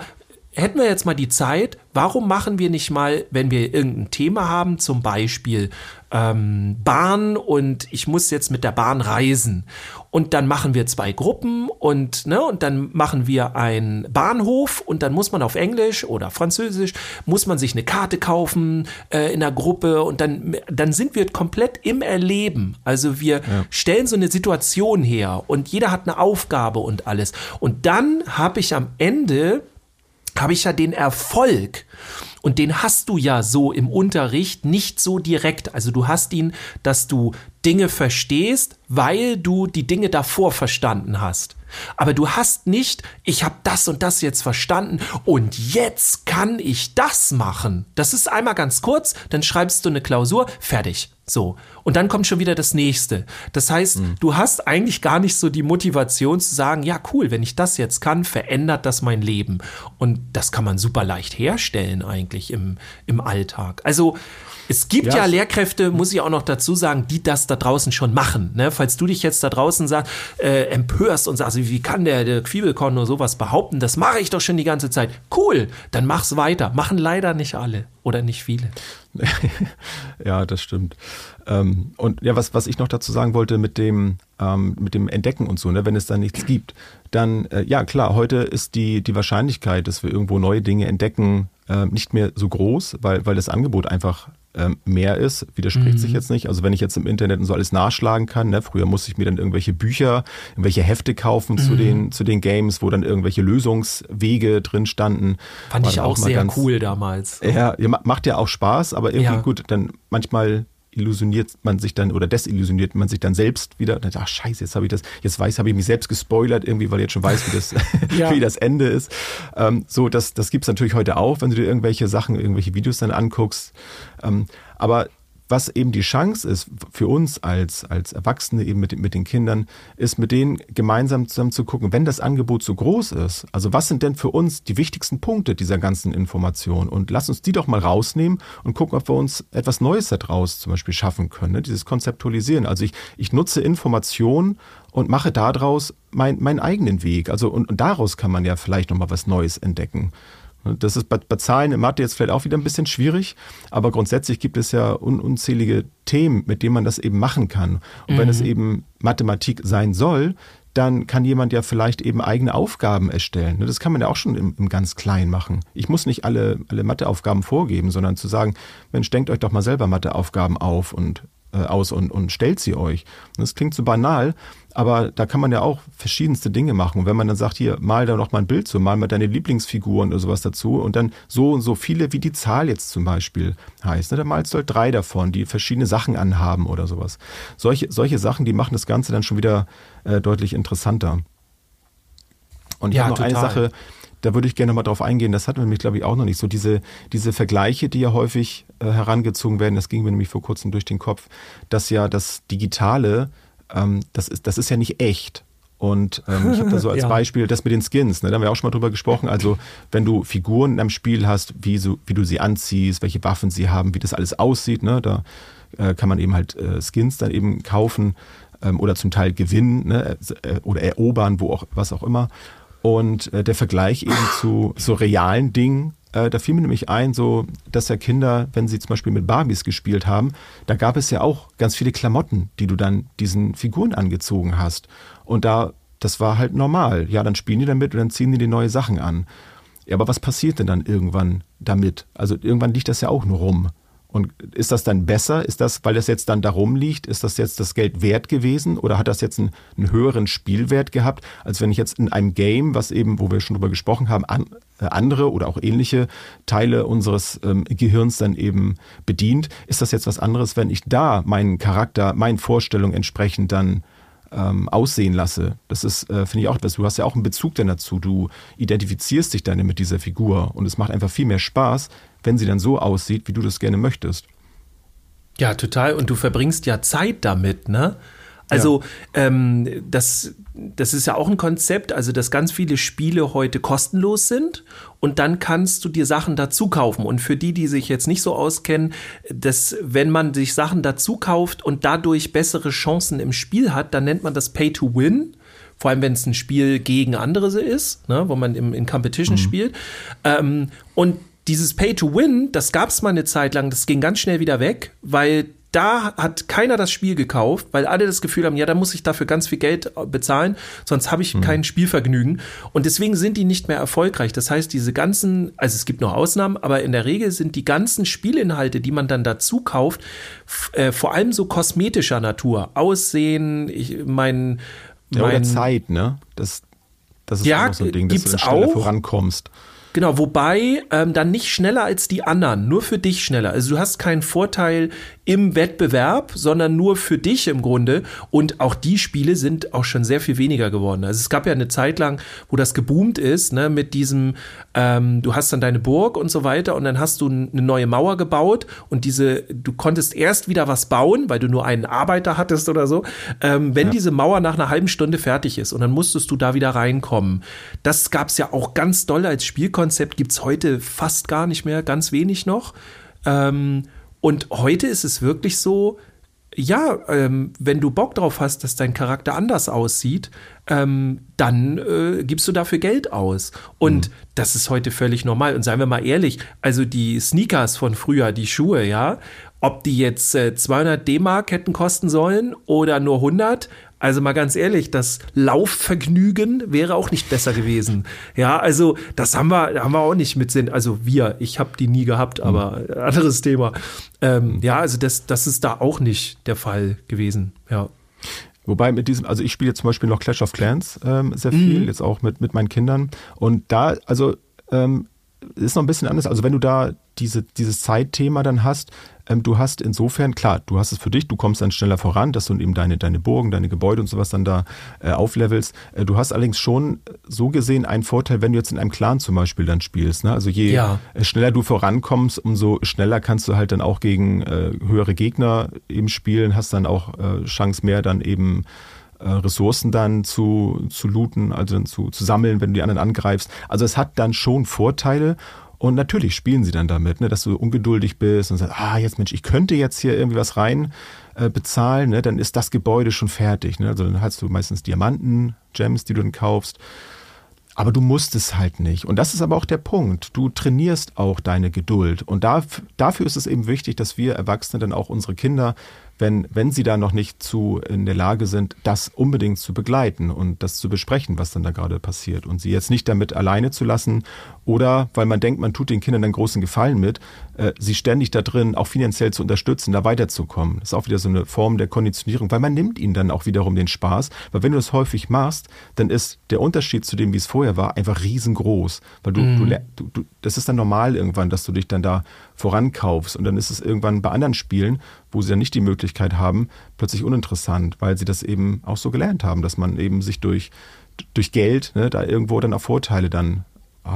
[SPEAKER 3] hätten wir jetzt mal die Zeit, warum machen wir nicht mal, wenn wir irgendein Thema haben, zum Beispiel ähm, Bahn und ich muss jetzt mit der Bahn reisen und dann machen wir zwei Gruppen und ne und dann machen wir einen Bahnhof und dann muss man auf Englisch oder Französisch muss man sich eine Karte kaufen äh, in der Gruppe und dann dann sind wir komplett im Erleben. Also wir ja. stellen so eine Situation her und jeder hat eine Aufgabe und alles und dann habe ich am Ende habe ich ja den Erfolg. Und den hast du ja so im Unterricht nicht so direkt. Also du hast ihn, dass du Dinge verstehst, weil du die Dinge davor verstanden hast. Aber du hast nicht, ich habe das und das jetzt verstanden und jetzt kann ich das machen. Das ist einmal ganz kurz, dann schreibst du eine Klausur, fertig. So. Und dann kommt schon wieder das nächste. Das heißt, mhm. du hast eigentlich gar nicht so die Motivation zu sagen, ja, cool, wenn ich das jetzt kann, verändert das mein Leben. Und das kann man super leicht herstellen eigentlich im, im Alltag. Also, es gibt ja, ja, Lehrkräfte, muss ich auch noch dazu sagen, die das da draußen schon machen. Ne? Falls du dich jetzt da draußen sag, äh, empörst und sagst, wie kann der, der Quiebelkorn nur sowas behaupten? Das mache ich doch schon die ganze Zeit. Cool, dann mach's weiter. Machen leider nicht alle oder nicht viele.
[SPEAKER 4] ja, das stimmt. Ähm, und ja, was, was ich noch dazu sagen wollte mit dem, ähm, mit dem Entdecken und so, ne, wenn es da nichts gibt, dann, äh, ja klar, heute ist die, die Wahrscheinlichkeit, dass wir irgendwo neue Dinge entdecken, äh, nicht mehr so groß, weil, weil das Angebot einfach mehr ist, widerspricht mhm. sich jetzt nicht. Also wenn ich jetzt im Internet und so alles nachschlagen kann, ne, früher musste ich mir dann irgendwelche Bücher, irgendwelche Hefte kaufen mhm. zu den zu den Games, wo dann irgendwelche Lösungswege drin standen.
[SPEAKER 3] Fand ich auch, auch sehr ganz, cool damals.
[SPEAKER 4] Ja, macht ja auch Spaß, aber irgendwie ja. gut, dann manchmal illusioniert man sich dann oder desillusioniert man sich dann selbst wieder. Ach scheiße, jetzt habe ich das, jetzt weiß, habe ich mich selbst gespoilert irgendwie, weil ich jetzt schon weiß, wie das, ja. wie das Ende ist. Ähm, so, das, das gibt's natürlich heute auch, wenn du dir irgendwelche Sachen, irgendwelche Videos dann anguckst. Ähm, aber was eben die Chance ist für uns als, als Erwachsene eben mit, mit den Kindern, ist mit denen gemeinsam zusammen zu gucken, wenn das Angebot so groß ist, also was sind denn für uns die wichtigsten Punkte dieser ganzen Information und lass uns die doch mal rausnehmen und gucken, ob wir uns etwas Neues daraus zum Beispiel schaffen können, ne? dieses Konzeptualisieren. Also ich, ich nutze Informationen und mache daraus mein, meinen eigenen Weg. Also und, und daraus kann man ja vielleicht nochmal was Neues entdecken. Das ist bei, bei Zahlen in Mathe jetzt vielleicht auch wieder ein bisschen schwierig, aber grundsätzlich gibt es ja un, unzählige Themen, mit denen man das eben machen kann. Und mhm. wenn es mhm. eben Mathematik sein soll, dann kann jemand ja vielleicht eben eigene Aufgaben erstellen. Das kann man ja auch schon im, im ganz Kleinen machen. Ich muss nicht alle, alle Matheaufgaben vorgeben, sondern zu sagen, Mensch, denkt euch doch mal selber Matheaufgaben auf und äh, aus und, und stellt sie euch. das klingt so banal, aber da kann man ja auch verschiedenste Dinge machen. Und wenn man dann sagt, hier, mal da noch mal ein Bild zu, mal mal deine Lieblingsfiguren oder sowas dazu und dann so und so viele, wie die Zahl jetzt zum Beispiel heißt. Ne? Dann malst du halt drei davon, die verschiedene Sachen anhaben oder sowas. Solche, solche Sachen, die machen das Ganze dann schon wieder äh, deutlich interessanter. Und ich ja, habe noch total. eine Sache, da würde ich gerne mal drauf eingehen. Das hatten wir nämlich, glaube ich, auch noch nicht. So diese, diese Vergleiche, die ja häufig äh, herangezogen werden, das ging mir nämlich vor kurzem durch den Kopf, dass ja das Digitale, ähm, das, ist, das ist ja nicht echt. Und ähm, ich habe da so als ja. Beispiel das mit den Skins, ne, da haben wir auch schon mal drüber gesprochen. Also wenn du Figuren in einem Spiel hast, wie, so, wie du sie anziehst, welche Waffen sie haben, wie das alles aussieht, ne, da äh, kann man eben halt äh, Skins dann eben kaufen ähm, oder zum Teil gewinnen ne, äh, oder erobern, wo auch was auch immer. Und äh, der Vergleich eben zu so realen Dingen, äh, da fiel mir nämlich ein, so, dass ja Kinder, wenn sie zum Beispiel mit Barbies gespielt haben, da gab es ja auch ganz viele Klamotten, die du dann diesen Figuren angezogen hast. Und da, das war halt normal. Ja, dann spielen die damit und dann ziehen die die neue Sachen an. Ja, aber was passiert denn dann irgendwann damit? Also irgendwann liegt das ja auch nur rum. Und ist das dann besser? Ist das, weil das jetzt dann darum liegt, ist das jetzt das Geld wert gewesen oder hat das jetzt einen, einen höheren Spielwert gehabt, als wenn ich jetzt in einem Game, was eben, wo wir schon drüber gesprochen haben, an, äh, andere oder auch ähnliche Teile unseres ähm, Gehirns dann eben bedient? Ist das jetzt was anderes, wenn ich da meinen Charakter, meinen Vorstellungen entsprechend dann ähm, aussehen lasse. Das ist, äh, finde ich auch etwas, du hast ja auch einen Bezug dann dazu. Du identifizierst dich dann mit dieser Figur und es macht einfach viel mehr Spaß, wenn sie dann so aussieht, wie du das gerne möchtest.
[SPEAKER 3] Ja, total. Und du verbringst ja Zeit damit, ne? Also ja. ähm, das, das ist ja auch ein Konzept, also dass ganz viele Spiele heute kostenlos sind und dann kannst du dir Sachen dazu kaufen. Und für die, die sich jetzt nicht so auskennen, dass wenn man sich Sachen dazu kauft und dadurch bessere Chancen im Spiel hat, dann nennt man das Pay to Win vor allem wenn es ein Spiel gegen andere ist, ne, wo man im, in Competition mhm. spielt. Ähm, und dieses Pay to Win, das gab es mal eine Zeit lang, das ging ganz schnell wieder weg, weil da hat keiner das Spiel gekauft, weil alle das Gefühl haben, ja, da muss ich dafür ganz viel Geld äh, bezahlen, sonst habe ich mhm. kein Spielvergnügen. Und deswegen sind die nicht mehr erfolgreich. Das heißt, diese ganzen, also es gibt noch Ausnahmen, aber in der Regel sind die ganzen Spielinhalte, die man dann dazu kauft, äh, vor allem so kosmetischer Natur. Aussehen, ich mein,
[SPEAKER 4] ja, mein, oder Zeit, ne? Das, das ist ja, auch so ein Ding, dass du schneller vorankommst.
[SPEAKER 3] Genau, wobei ähm, dann nicht schneller als die anderen, nur für dich schneller. Also du hast keinen Vorteil im Wettbewerb, sondern nur für dich im Grunde. Und auch die Spiele sind auch schon sehr viel weniger geworden. Also es gab ja eine Zeit lang, wo das geboomt ist, ne, mit diesem, ähm, du hast dann deine Burg und so weiter und dann hast du eine neue Mauer gebaut und diese, du konntest erst wieder was bauen, weil du nur einen Arbeiter hattest oder so, ähm, wenn ja. diese Mauer nach einer halben Stunde fertig ist und dann musstest du da wieder reinkommen. Das gab es ja auch ganz doll als Spielkonzept Spielkonzept gibt es heute fast gar nicht mehr, ganz wenig noch. Ähm, und heute ist es wirklich so, ja, ähm, wenn du Bock drauf hast, dass dein Charakter anders aussieht, ähm, dann äh, gibst du dafür Geld aus. Und mhm. das ist heute völlig normal. Und seien wir mal ehrlich, also die Sneakers von früher, die Schuhe, ja, ob die jetzt äh, 200 D-Mark hätten kosten sollen oder nur 100, also mal ganz ehrlich, das Laufvergnügen wäre auch nicht besser gewesen. Ja, also das haben wir, haben wir auch nicht mit Sinn. Also wir, ich habe die nie gehabt, aber mhm. anderes Thema. Ähm, ja, also das, das ist da auch nicht der Fall gewesen. Ja.
[SPEAKER 4] Wobei mit diesem, also ich spiele zum Beispiel noch Clash of Clans ähm, sehr viel, mhm. jetzt auch mit, mit meinen Kindern. Und da, also ähm, ist noch ein bisschen anders. Also wenn du da diese, dieses Zeitthema dann hast, ähm, du hast insofern, klar, du hast es für dich, du kommst dann schneller voran, dass du eben deine, deine Burgen, deine Gebäude und sowas dann da äh, auflevelst. Äh, du hast allerdings schon so gesehen einen Vorteil, wenn du jetzt in einem Clan zum Beispiel dann spielst. Ne? Also je ja. Äh, schneller du vorankommst, umso schneller kannst du halt dann auch gegen äh, höhere Gegner eben spielen, hast dann auch äh, Chance mehr dann eben äh, Ressourcen dann zu, zu looten, also dann zu, zu sammeln, wenn du die anderen angreifst. Also es hat dann schon Vorteile und natürlich spielen sie dann damit, ne, dass du ungeduldig bist und sagst, ah, jetzt Mensch, ich könnte jetzt hier irgendwie was rein äh, bezahlen, ne, dann ist das Gebäude schon fertig. Ne? Also dann hast du meistens Diamanten, Gems, die du dann kaufst. Aber du musst es halt nicht. Und das ist aber auch der Punkt. Du trainierst auch deine Geduld. Und da, dafür ist es eben wichtig, dass wir Erwachsene dann auch unsere Kinder wenn, wenn sie da noch nicht zu in der Lage sind, das unbedingt zu begleiten und das zu besprechen, was dann da gerade passiert und sie jetzt nicht damit alleine zu lassen oder weil man denkt, man tut den Kindern einen großen Gefallen mit, äh, sie ständig da drin auch finanziell zu unterstützen, da weiterzukommen. Das ist auch wieder so eine Form der Konditionierung, weil man nimmt ihnen dann auch wiederum den Spaß, weil wenn du das häufig machst, dann ist der Unterschied zu dem, wie es vorher war, einfach riesengroß, weil du, mhm. du, du, das ist dann normal irgendwann, dass du dich dann da vorankaufst und dann ist es irgendwann bei anderen Spielen, wo sie dann nicht die Möglichkeit haben, plötzlich uninteressant, weil sie das eben auch so gelernt haben, dass man eben sich durch, durch Geld ne, da irgendwo dann auch Vorteile dann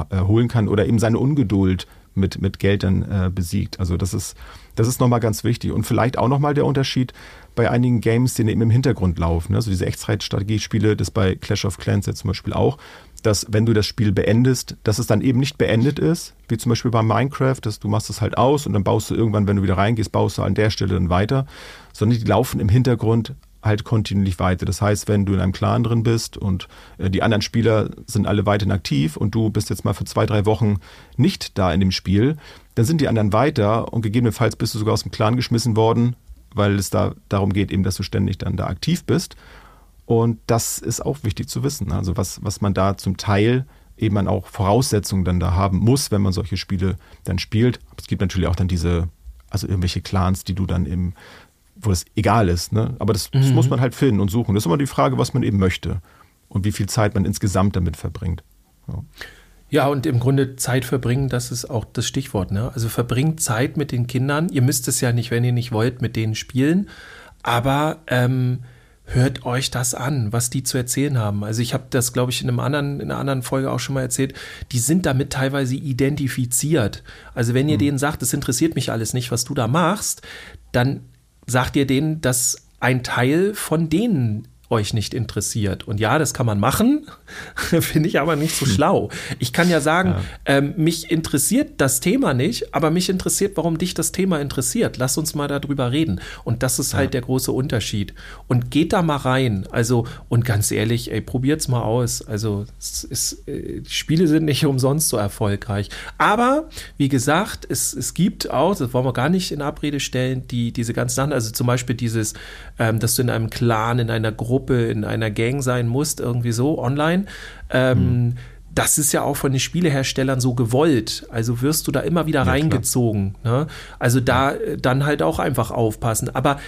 [SPEAKER 4] äh, holen kann oder eben seine Ungeduld mit, mit Geld dann äh, besiegt. Also das ist, das ist nochmal ganz wichtig. Und vielleicht auch nochmal der Unterschied bei einigen Games, die eben im Hintergrund laufen. Also diese Echtzeitstrategiespiele, das bei Clash of Clans jetzt zum Beispiel auch, dass wenn du das Spiel beendest, dass es dann eben nicht beendet ist, wie zum Beispiel bei Minecraft, dass du machst es halt aus und dann baust du irgendwann, wenn du wieder reingehst, baust du an der Stelle dann weiter, sondern die laufen im Hintergrund halt kontinuierlich weiter. Das heißt, wenn du in einem Clan drin bist und äh, die anderen Spieler sind alle weiterhin aktiv und du bist jetzt mal für zwei, drei Wochen nicht da in dem Spiel, dann sind die anderen weiter und gegebenenfalls bist du sogar aus dem Clan geschmissen worden, weil es da darum geht, eben, dass du ständig dann da aktiv bist. Und das ist auch wichtig zu wissen. Also was, was man da zum Teil eben auch Voraussetzungen dann da haben muss, wenn man solche Spiele dann spielt. Es gibt natürlich auch dann diese Also irgendwelche Clans, die du dann im, wo das egal ist. Ne? Aber das, das muss man halt finden und suchen. Das ist immer die Frage, was man eben möchte und wie viel Zeit man insgesamt damit verbringt. Ja.
[SPEAKER 3] Ja, und im Grunde Zeit verbringen, das ist auch das Stichwort. Ne? Also verbringt Zeit mit den Kindern. Ihr müsst es ja nicht, wenn ihr nicht wollt, mit denen spielen. Aber ähm, hört euch das an, was die zu erzählen haben. Also ich habe das, glaube ich, in, einem anderen, in einer anderen Folge auch schon mal erzählt. Die sind damit teilweise identifiziert. Also wenn ihr denen sagt, es interessiert mich alles nicht, was du da machst, dann sagt ihr denen, dass ein Teil von denen euch nicht interessiert. Und ja, das kann man machen, finde ich aber nicht so schlau. Ich kann ja sagen, ähm, mich interessiert das Thema nicht, aber mich interessiert, warum dich das Thema interessiert. Lass uns mal darüber reden. Und das ist halt der große Unterschied. Und geht da mal rein. Also, und ganz ehrlich, ey, probiert's mal aus. Also, es ist, äh, die Spiele sind nicht umsonst so erfolgreich. Aber, wie gesagt, es, es gibt auch, das wollen wir gar nicht in Abrede stellen, die, diese ganzen Sachen, also zum Beispiel dieses, ähm, dass du in einem Clan, in einer Gruppe, in einer Gang sein musst, irgendwie so online. Ähm, Das ist ja auch von den Spieleherstellern so gewollt. Also wirst du da immer wieder
[SPEAKER 4] klar.
[SPEAKER 3] reingezogen. Ne? Also da äh, dann halt auch einfach aufpassen. Aber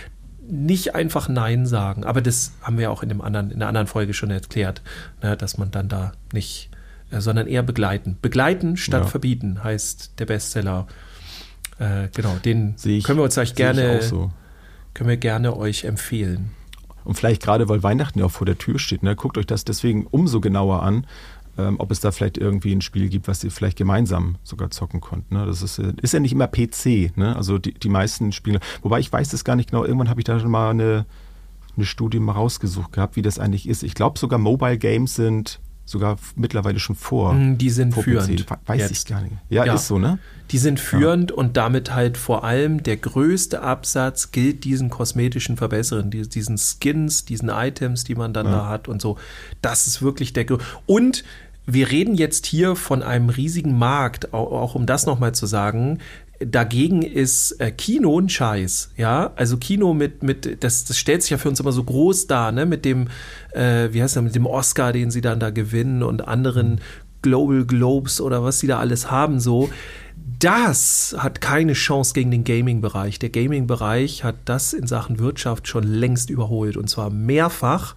[SPEAKER 3] nicht einfach Nein sagen. Aber das haben wir auch in, dem anderen, in der anderen Folge schon erklärt, ne? dass man dann da nicht, äh, sondern eher begleiten. Begleiten statt
[SPEAKER 4] Ja.
[SPEAKER 3] verbieten heißt der Bestseller. Äh, genau, den
[SPEAKER 4] ich,
[SPEAKER 3] können wir uns euch gerne,
[SPEAKER 4] so.
[SPEAKER 3] können wir gerne euch empfehlen.
[SPEAKER 4] Und vielleicht gerade, weil Weihnachten ja auch vor der Tür steht, ne, guckt euch das deswegen umso genauer an, ähm, ob es da vielleicht irgendwie ein Spiel gibt, was ihr vielleicht gemeinsam sogar zocken könnt. Ne? Das ist, ist ja nicht immer PC, ne? also die, die meisten Spiele. Wobei ich weiß es gar nicht genau, irgendwann habe ich da schon mal eine, eine Studie mal rausgesucht gehabt, wie das eigentlich ist. Ich glaube sogar Mobile Games sind sogar mittlerweile schon vor.
[SPEAKER 3] Mm, Die sind
[SPEAKER 4] vor
[SPEAKER 3] führend.
[SPEAKER 4] PC. Weiß
[SPEAKER 3] jetzt.
[SPEAKER 4] ich gar nicht. Ja,
[SPEAKER 3] Ja.
[SPEAKER 4] ist so, ne?
[SPEAKER 3] Die sind führend und damit halt vor allem der größte Absatz gilt diesen kosmetischen Verbesserungen, die- diesen Skins, diesen Items, die man dann da hat und so. Das ist wirklich der größte. Und wir reden jetzt hier von einem riesigen Markt, auch, auch um das nochmal zu sagen. Dagegen ist äh, Kino ein Scheiß, ja. Also Kino mit, mit, das, das stellt sich ja für uns immer so groß dar, ne? Mit dem, äh, wie heißt das, mit dem Oscar, den sie dann da gewinnen und anderen Global Globes oder was sie da alles haben, so. Das hat keine Chance gegen den Gaming-Bereich. Der Gaming-Bereich hat das in Sachen Wirtschaft schon längst überholt und zwar mehrfach.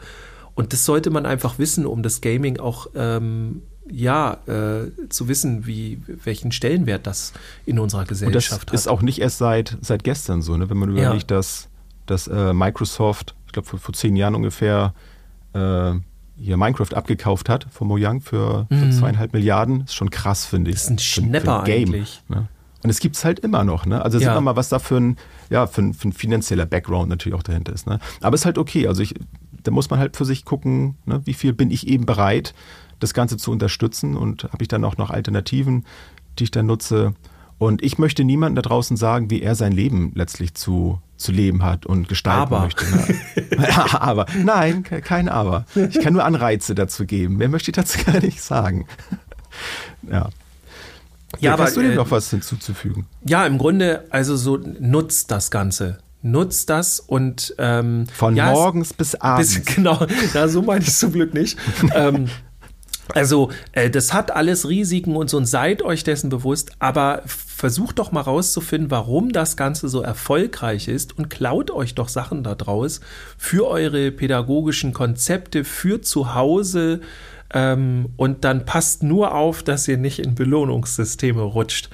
[SPEAKER 3] Und das sollte man einfach wissen, um das Gaming auch ähm, ja äh, zu wissen, wie welchen Stellenwert das in unserer
[SPEAKER 4] Und das
[SPEAKER 3] Gesellschaft
[SPEAKER 4] ist
[SPEAKER 3] hat.
[SPEAKER 4] auch nicht erst seit, seit gestern so, ne? wenn man
[SPEAKER 3] Ja.
[SPEAKER 4] überlegt, dass, dass äh, Microsoft, ich glaube vor, vor zehn Jahren ungefähr, äh, hier Minecraft abgekauft hat von Mojang für, für zweieinhalb Milliarden. Ist schon krass, finde ich.
[SPEAKER 3] Mhm. Das ist ein Schnapper eigentlich.
[SPEAKER 4] Ne? Und es gibt es halt immer noch. Ne? Also sieht
[SPEAKER 3] Ja.
[SPEAKER 4] man mal, was da für ein, ja, für ein, für ein finanzieller Background natürlich auch dahinter ist. Ne? Aber es ist halt okay. Also ich, da muss man halt für sich gucken, ne? wie viel bin ich eben bereit, das Ganze zu unterstützen und habe ich dann auch noch Alternativen, die ich dann nutze. Und ich möchte niemandem da draußen sagen, wie er sein Leben letztlich zu, zu leben hat und gestalten
[SPEAKER 3] Aber.
[SPEAKER 4] möchte. Aber. Nein, ke- kein Aber. Ich kann nur Anreize dazu geben. Mehr möchte ich dazu gar nicht sagen. ja.
[SPEAKER 3] Ja, aber,
[SPEAKER 4] hast du denn
[SPEAKER 3] äh,
[SPEAKER 4] noch was hinzuzufügen?
[SPEAKER 3] Ja, im Grunde, also so nutzt das Ganze. Nutzt das und ähm,
[SPEAKER 4] Von
[SPEAKER 3] ja,
[SPEAKER 4] morgens bis abends.
[SPEAKER 3] Bis, genau, na, so meine ich es zum Glück nicht. ähm, also, äh, das hat alles Risiken und so und seid euch dessen bewusst, aber versucht doch mal rauszufinden, warum das Ganze so erfolgreich ist und klaut euch doch Sachen da draus für eure pädagogischen Konzepte, für zu Hause ähm, und dann passt nur auf, dass ihr nicht in Belohnungssysteme rutscht.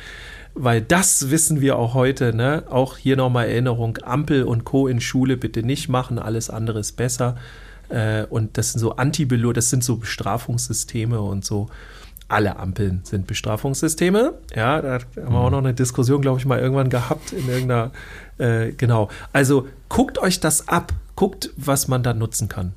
[SPEAKER 3] Weil das wissen wir auch heute, ne? Auch hier nochmal Erinnerung, Ampel und Co. in Schule bitte nicht machen, alles andere ist besser. Äh, und das sind so anti das sind so Bestrafungssysteme und so. Alle Ampeln sind Bestrafungssysteme. Ja, da haben wir auch noch eine Diskussion, glaube ich, mal irgendwann gehabt in irgendeiner, äh, genau. Also guckt euch das ab, guckt, was man da nutzen kann.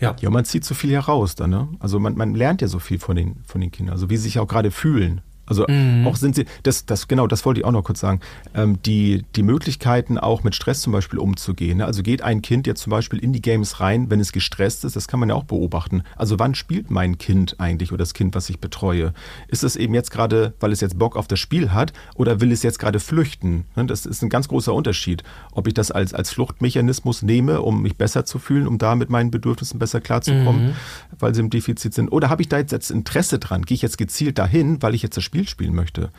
[SPEAKER 3] Ja.
[SPEAKER 4] Ja, man zieht so viel heraus dann, ne? Also man, man lernt ja so viel von den, von den Kindern, also wie sie sich auch gerade fühlen. Also
[SPEAKER 3] Mhm.
[SPEAKER 4] auch sind sie, das, das, genau, das wollte ich auch noch kurz sagen, ähm, die, die Möglichkeiten auch mit Stress zum Beispiel umzugehen. Ne? Also geht ein Kind jetzt zum Beispiel in die Games rein, wenn es gestresst ist, das kann man ja auch beobachten. Also wann spielt mein Kind eigentlich oder das Kind, was ich betreue? Ist es eben jetzt gerade, weil es jetzt Bock auf das Spiel hat oder will es jetzt gerade flüchten? Ne? Das ist ein ganz großer Unterschied, ob ich das als, als Fluchtmechanismus nehme, um mich besser zu fühlen, um da mit meinen Bedürfnissen besser klarzukommen, weil sie im Defizit sind. Oder habe ich da jetzt, jetzt Interesse dran? Gehe ich jetzt gezielt dahin, weil ich jetzt das Spiel Spiel spielen möchte.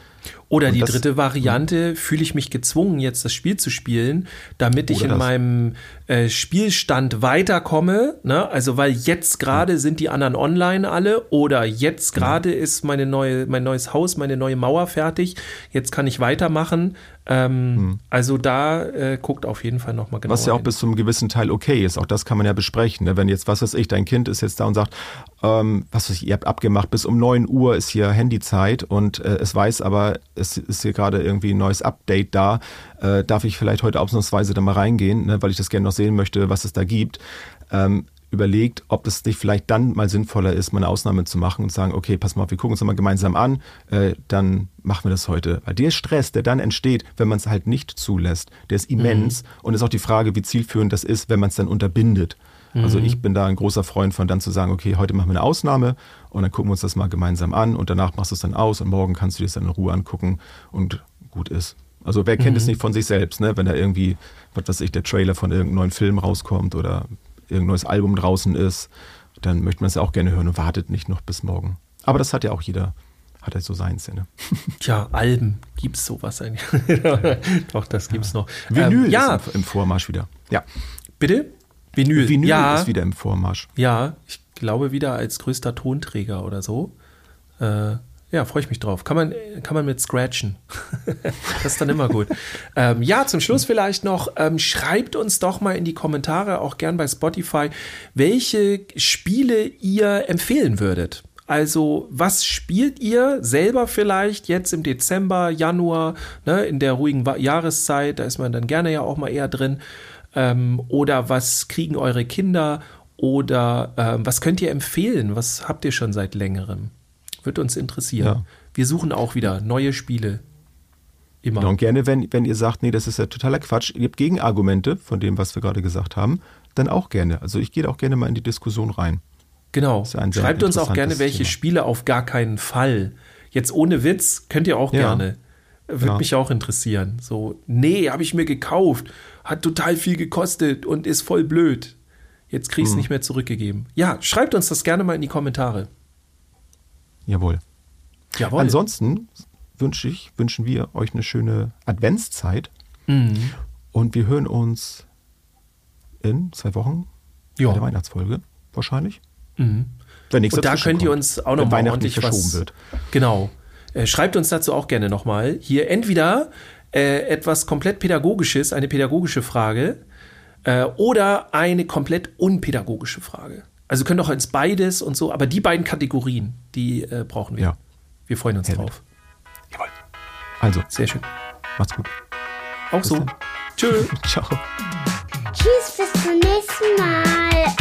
[SPEAKER 3] Oder
[SPEAKER 4] Und
[SPEAKER 3] die
[SPEAKER 4] das-
[SPEAKER 3] dritte Variante, fühle ich mich gezwungen, jetzt das Spiel zu spielen, damit ich in
[SPEAKER 4] das.
[SPEAKER 3] meinem äh, Spielstand weiterkomme. Ne? Also weil jetzt gerade sind die anderen online alle oder jetzt gerade ist meine neue, mein neues Haus, meine neue Mauer fertig. Jetzt kann ich weitermachen. Ähm, Also da äh, guckt auf jeden Fall nochmal genau.
[SPEAKER 4] Hm. Was ja auch bis zum gewissen Teil okay ist. Auch das kann man ja besprechen. Ne? Wenn jetzt, was weiß ich, dein Kind ist jetzt da und sagt, ähm, was weiß ich, ihr habt abgemacht, bis um 9 Uhr ist hier Handyzeit und äh, es weiß aber, es ist hier gerade irgendwie ein neues Update da. Äh, darf ich vielleicht heute ausnahmsweise da mal reingehen, ne? weil ich das gerne noch sehen möchte, was es da gibt. Ähm, überlegt, ob es nicht vielleicht dann mal sinnvoller ist, mal eine Ausnahme zu machen und sagen, okay, pass mal, auf, wir gucken uns das mal gemeinsam an, äh, dann machen wir das heute. Weil der Stress, der dann entsteht, wenn man es halt nicht zulässt, der ist immens und ist auch die Frage, wie zielführend das ist, wenn man es dann unterbindet. Also ich bin da ein großer Freund von dann zu sagen, okay, heute machen wir eine Ausnahme und dann gucken wir uns das mal gemeinsam an und danach machst du es dann aus und morgen kannst du dir das dann in Ruhe angucken und gut ist. Also wer kennt es nicht von sich selbst, ne? wenn da irgendwie, was weiß ich, der Trailer von irgendeinem neuen Film rauskommt oder irgendein neues Album draußen ist, dann möchte man es ja auch gerne hören und wartet nicht noch bis morgen. Aber das hat ja auch jeder, hat ja so seinen Sinne.
[SPEAKER 3] Tja, Alben, gibt's sowas eigentlich? Doch, das gibt's noch.
[SPEAKER 4] Vinyl
[SPEAKER 3] ähm, ja,
[SPEAKER 4] ist im, im Vormarsch wieder. Ja,
[SPEAKER 3] bitte? Vinyl.
[SPEAKER 4] Vinyl
[SPEAKER 3] ja,
[SPEAKER 4] ist wieder im Vormarsch.
[SPEAKER 3] Ja, ich glaube wieder als größter Tonträger oder so. Äh, ja, freue ich mich drauf. Kann man, kann man mit scratchen. das ist dann immer gut. ähm, ja, zum Schluss vielleicht noch, ähm, schreibt uns doch mal in die Kommentare, auch gern bei Spotify, welche Spiele ihr empfehlen würdet. Also, was spielt ihr selber vielleicht jetzt im Dezember, Januar, ne, in der ruhigen Jahreszeit? Da ist man dann gerne ja auch mal eher drin. Ähm, oder was kriegen eure Kinder? Oder ähm, was könnt ihr empfehlen? Was habt ihr schon seit längerem? Wird uns interessieren.
[SPEAKER 4] Ja.
[SPEAKER 3] Wir suchen auch wieder neue Spiele. Immer.
[SPEAKER 4] Genau, und gerne, wenn, wenn ihr sagt, nee, das ist ja totaler Quatsch, ihr habt Gegenargumente von dem, was wir gerade gesagt haben, dann auch gerne. Also ich gehe auch gerne mal in die Diskussion rein.
[SPEAKER 3] Genau. Schreibt uns auch gerne, welche
[SPEAKER 4] Thema.
[SPEAKER 3] Spiele auf gar keinen Fall. Jetzt ohne Witz könnt ihr auch
[SPEAKER 4] Ja.
[SPEAKER 3] gerne. Würde
[SPEAKER 4] Ja.
[SPEAKER 3] mich auch interessieren. So, nee, habe ich mir gekauft. Hat total viel gekostet und ist voll blöd. Jetzt krieg
[SPEAKER 4] Hm.
[SPEAKER 3] ich es nicht mehr zurückgegeben. Ja, schreibt uns das gerne mal in die Kommentare.
[SPEAKER 4] Jawohl.
[SPEAKER 3] Jawohl.
[SPEAKER 4] Ansonsten wünsche ich, wünschen wir euch eine schöne Adventszeit
[SPEAKER 3] Mhm.
[SPEAKER 4] und wir hören uns in zwei Wochen
[SPEAKER 3] Ja.
[SPEAKER 4] bei der Weihnachtsfolge wahrscheinlich.
[SPEAKER 3] Mhm.
[SPEAKER 4] Wenn nichts
[SPEAKER 3] Und da könnt ihr uns auch
[SPEAKER 4] Wenn
[SPEAKER 3] noch mal
[SPEAKER 4] Weihnachten
[SPEAKER 3] ordentlich
[SPEAKER 4] verschoben
[SPEAKER 3] was.
[SPEAKER 4] wird.
[SPEAKER 3] Genau. Äh, schreibt uns dazu auch gerne nochmal. Hier entweder äh, etwas komplett Pädagogisches, eine pädagogische Frage, äh, oder eine komplett unpädagogische Frage. Also könnt auch ins beides und so, aber die beiden Kategorien, die äh, brauchen wir.
[SPEAKER 4] Ja.
[SPEAKER 3] Wir freuen uns
[SPEAKER 4] Herrlich.
[SPEAKER 3] drauf.
[SPEAKER 4] Jawohl. Also,
[SPEAKER 3] Sehr schön.
[SPEAKER 4] macht's gut.
[SPEAKER 3] Auch so.
[SPEAKER 4] dann.
[SPEAKER 3] Tschö.
[SPEAKER 4] Ciao.
[SPEAKER 2] Tschüss, bis zum nächsten Mal.